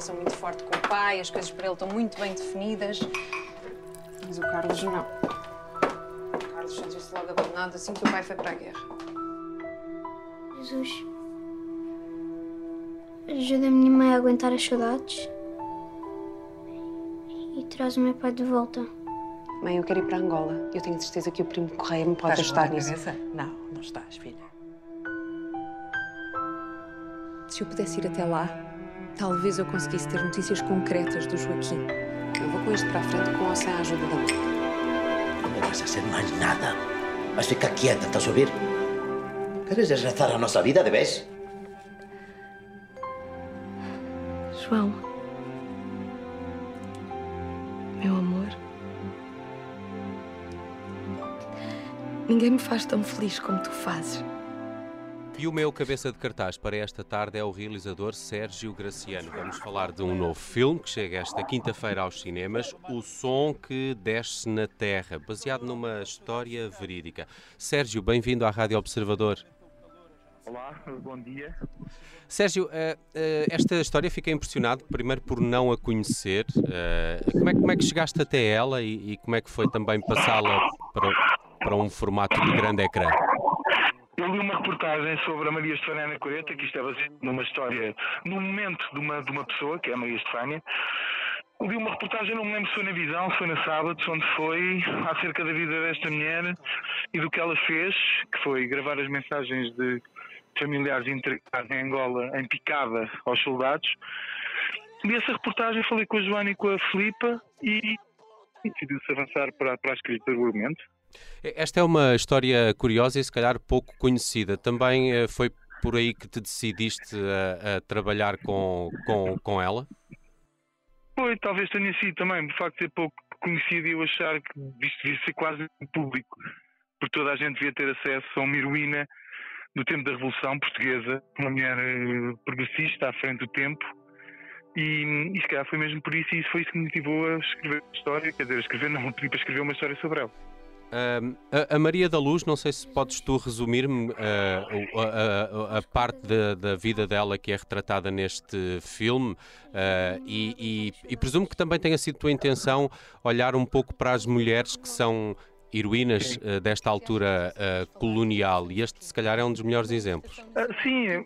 relação muito forte com o pai, as coisas para ele estão muito bem definidas. Mas o Carlos não. O Carlos sentiu-se logo abandonado assim que o pai foi para a guerra. Jesus, ajuda a minha mãe a aguentar as saudades e traz o meu pai de volta. Mãe, eu quero ir para Angola. Eu tenho certeza que o primo Correia me pode Estás ajudar nisso. cabeça? Não, não estás, filha. Se eu pudesse ir até lá, talvez eu conseguisse ter notícias concretas do Joaquim. Eu vou com isto para a frente com ou sem a ajuda da mãe. Não vas a hacer mais nada. Vas ficar quieta, estás a ouvir? Queres desgraçar a nossa vida de vez? João. Meu amor. Ninguém me faz tão feliz como tu fazes. E o meu cabeça de cartaz para esta tarde é o realizador Sérgio Graciano. Vamos falar de um novo filme que chega esta quinta-feira aos cinemas, O Som que Desce na Terra, baseado numa história verídica. Sérgio, bem-vindo à Rádio Observador. Olá, bom dia. Sérgio, eh, eh, esta história fiquei impressionado, primeiro por não a conhecer. Eh, como, é, como é que chegaste até ela e, e como é que foi também passá-la para, para um formato de grande ecrã? Eu li uma reportagem sobre a Maria Estefânia Coreta, que isto é baseado numa história, num momento de uma, de uma pessoa, que é a Maria Estefânia. Li uma reportagem, não me lembro se foi na Visão, se foi na Sábado, onde foi acerca da vida desta mulher e do que ela fez, que foi gravar as mensagens de familiares entregados em Angola em picada aos soldados. Li essa reportagem, falei com a Joana e com a Filipa e e decidiu-se avançar para, para a escrita do argumento. Esta é uma história curiosa e se calhar pouco conhecida. Também eh, foi por aí que te decidiste a, a trabalhar com, com, com ela? Foi, talvez tenha sido também, por facto de ser pouco conhecido e eu achar que isto devia ser quase público, porque toda a gente devia ter acesso a uma heroína do tempo da Revolução Portuguesa, uma mulher eh, progressista à frente do tempo. E, e se calhar foi mesmo por isso, e isso foi isso que me motivou a escrever a história, quer dizer, a escrever não, para escrever uma história sobre ela. Ahm, a, a Maria da Luz, não sei se podes tu resumir-me o- a, a- a parte da, da vida dela que é retratada neste filme ah, e, e- e presumo que também tenha sido tua intenção olhar um pouco para as mulheres que são heroínas ah, desta altura colonial e este se calhar é um dos melhores exemplos. Sim, é,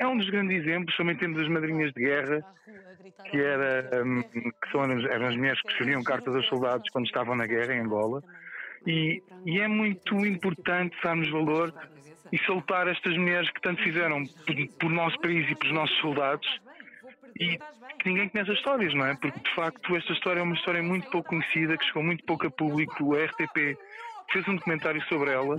é um dos grandes exemplos, também temos as madrinhas de guerra, que, era, hum, que são, eram as mulheres que escreviam cartas aos soldados quando estavam na guerra em Angola. E, e é muito importante darmos valor e soltar estas mulheres que tanto fizeram por, por nosso país e pelos nossos soldados e que ninguém conhece as histórias, não é? Porque de facto esta história é uma história muito pouco conhecida, que chegou muito pouco a público. O RTP fez um documentário sobre ela,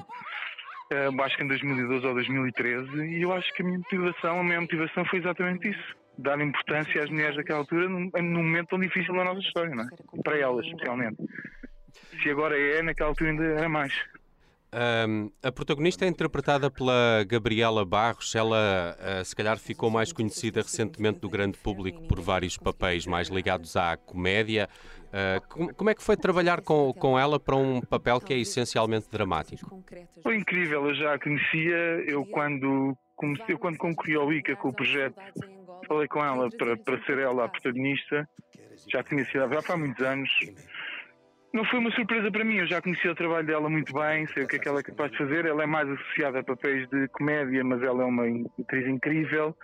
eh, acho que em 2012 ou 2013, e eu acho que a minha motivação, a minha motivação foi exatamente isso. Dar importância às mulheres daquela altura num, num momento tão difícil da nossa história, não é? Para elas, especialmente. Se agora é, naquela altura ainda era mais. Ahm, a protagonista é interpretada pela Gabriela Barros. Ela, ah, se calhar, ficou mais conhecida recentemente do grande público por vários papéis mais ligados à comédia. Ah, como, como é que foi trabalhar com, com ela para um papel que é essencialmente dramático? Foi incrível, eu já a conhecia, eu quando, comecei, eu quando concorri ao ICA com o projeto, falei com ela para, para ser ela a protagonista, já conhecia já há muitos anos. Não foi uma surpresa para mim, eu já conhecia o trabalho dela muito bem, sei o que é que ela é capaz de fazer. Ela é mais associada a papéis de comédia, mas ela é uma atriz incrível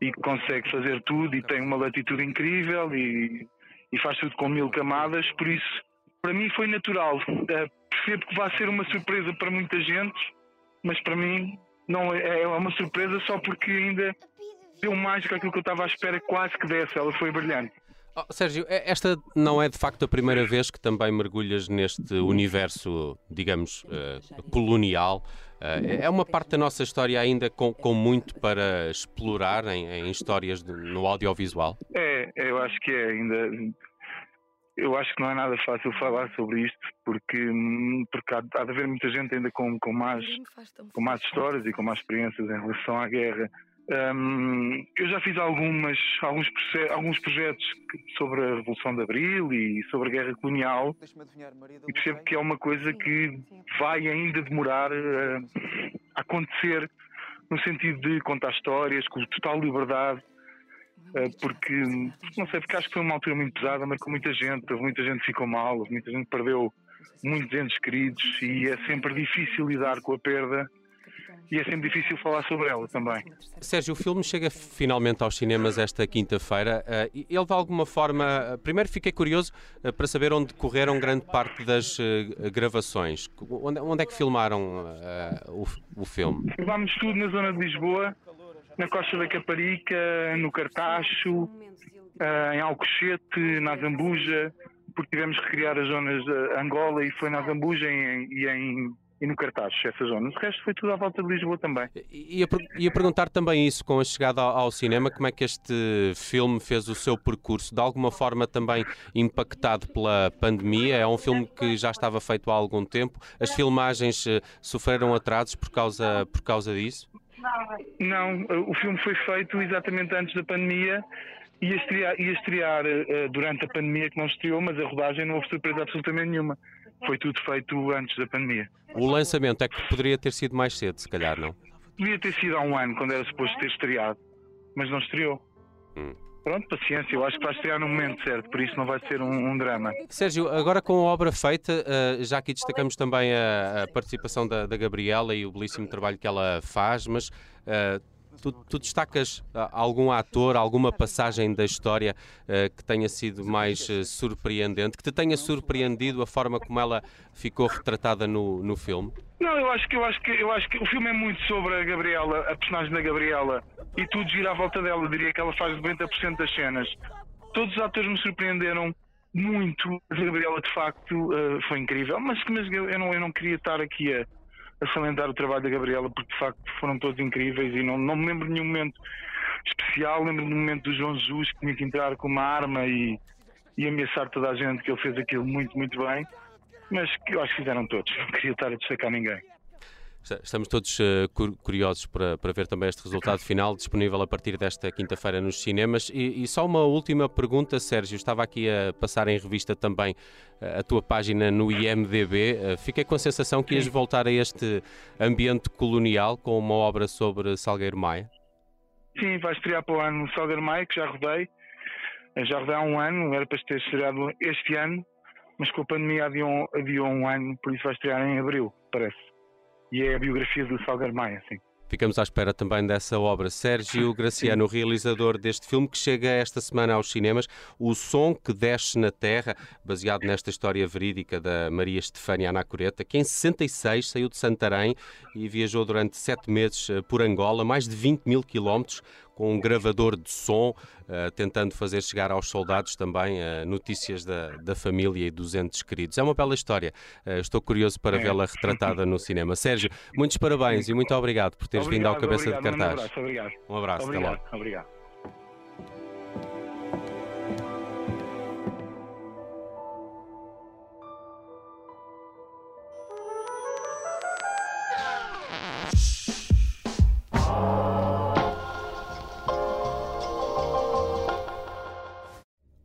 e consegue fazer tudo e tem uma latitude incrível e, e faz tudo com mil camadas, por isso, para mim foi natural. Eh, percebo que vai ser uma surpresa para muita gente, mas para mim não é, é uma surpresa só porque ainda deu mais do que aquilo que eu estava à espera quase que desse. Ela foi brilhante. Oh, Sérgio, esta não é de facto a primeira vez que também mergulhas neste universo, digamos, eh, colonial. Eh, é uma parte da nossa história ainda com, com muito para explorar em, em histórias de- no audiovisual. É, eu acho que é ainda. Eu acho que não é nada fácil falar sobre isto, porque, porque há, há de haver muita gente ainda com, com, com mais histórias e com mais experiências em relação à guerra. Hum, eu já fiz algumas, alguns, alguns projetos sobre a Revolução de Abril e sobre a guerra colonial e percebo que é uma coisa que vai ainda demorar eh, a acontecer no sentido de contar histórias com total liberdade, eh, porque, não sei, porque acho que foi uma altura muito pesada, marcou muita gente, muita gente ficou mal, muita gente perdeu muitos entes queridos e é sempre difícil lidar com a perda e é sempre difícil falar sobre ela também. Sérgio, o filme chega finalmente aos cinemas esta quinta-feira. Uh, ele de alguma forma. Primeiro fiquei curioso uh, para saber onde correram grande parte das gravações. Onde, é que filmaram o, o filme? Filmámos tudo na zona de Lisboa, na Costa da Caparica, no Cartacho, em Alcochete, na Zambuja, porque tivemos que criar as zonas de Angola e foi na Zambuja e em e no cartaz, essas zonas. O resto foi tudo à volta de Lisboa também. Ia, ia perguntar também isso, com a chegada ao, ao, cinema, como é que este filme fez o seu percurso? De alguma forma também impactado pela pandemia? É um filme que já estava feito há algum tempo. As filmagens uh, sofreram atrasos por causa, por causa disso? Não, o filme foi feito exatamente antes da pandemia. Ia estrear, ia estrear uh, durante a pandemia que não estreou, mas a rodagem não houve surpresa absolutamente nenhuma foi tudo feito antes da pandemia. O lançamento é que poderia ter sido mais cedo, se calhar, não? Podia ter sido há um ano, quando era suposto ter estreado, mas não estreou. Hum. Pronto, paciência, eu acho que vai estrear no momento certo, por isso não vai ser um, um drama. Sérgio, agora com a obra feita, uh, já aqui destacamos também a, a participação da, da, Gabriela e o belíssimo trabalho que ela faz, mas uh, Tu, tu, destacas ah, algum ator, alguma passagem da história uh, que tenha sido mais uh, surpreendente, que te tenha surpreendido a forma como ela ficou retratada no, no filme? Não, eu acho que eu acho que eu acho que o filme é muito sobre a Gabriela, a personagem da Gabriela, e tudo gira à volta dela. Eu diria que ela faz 90% das cenas. Todos os atores me surpreenderam muito. A Gabriela, de facto, foi incrível, mas, mas eu, não, eu não queria estar aqui a a salientar o trabalho da Gabriela, porque de facto foram todos incríveis e não, não me lembro de nenhum momento especial. Lembro do momento do João Jesus que tinha que entrar com uma arma e, e ameaçar toda a gente, que ele fez aquilo muito, muito bem. Mas que eu acho que fizeram todos, não queria estar a destacar ninguém. Estamos todos uh, curiosos para, para ver também este resultado final, disponível a partir desta quinta-feira nos cinemas. E, e, só uma última pergunta, Sérgio. Estava aqui a passar em revista também uh, a tua página no IMDB. Uh, fiquei com a sensação que ias voltar a este ambiente colonial com uma obra sobre Salgueiro Maia. Sim, vai estrear para o ano Salgueiro Maia, que já rodei. Já rodei há um ano, era para ter estreado este ano, mas com a pandemia adiou, adiou um ano, por isso vai estrear em abril, parece e é a biografia do Salgar Maia, sim. Ficamos à espera também dessa obra. Sérgio Graciano, realizador deste filme que chega esta semana aos cinemas, O Som que Desce na Terra, baseado nesta história verídica da Maria Estefânia Anacoreta, que em 66 saiu de Santarém e viajou durante sete meses eh, por Angola, mais de 20 mil quilómetros, com um gravador de som, uh, tentando fazer chegar aos soldados também uh, notícias da, da família e dos entes queridos. É uma bela história. Uh, estou curioso para é. vê-la retratada no cinema. Sérgio, muitos parabéns e muito obrigado por teres obrigado, vindo ao Cabeça obrigado, de Cartaz. Um abraço, obrigado. Um abraço, obrigado, até logo. Obrigado.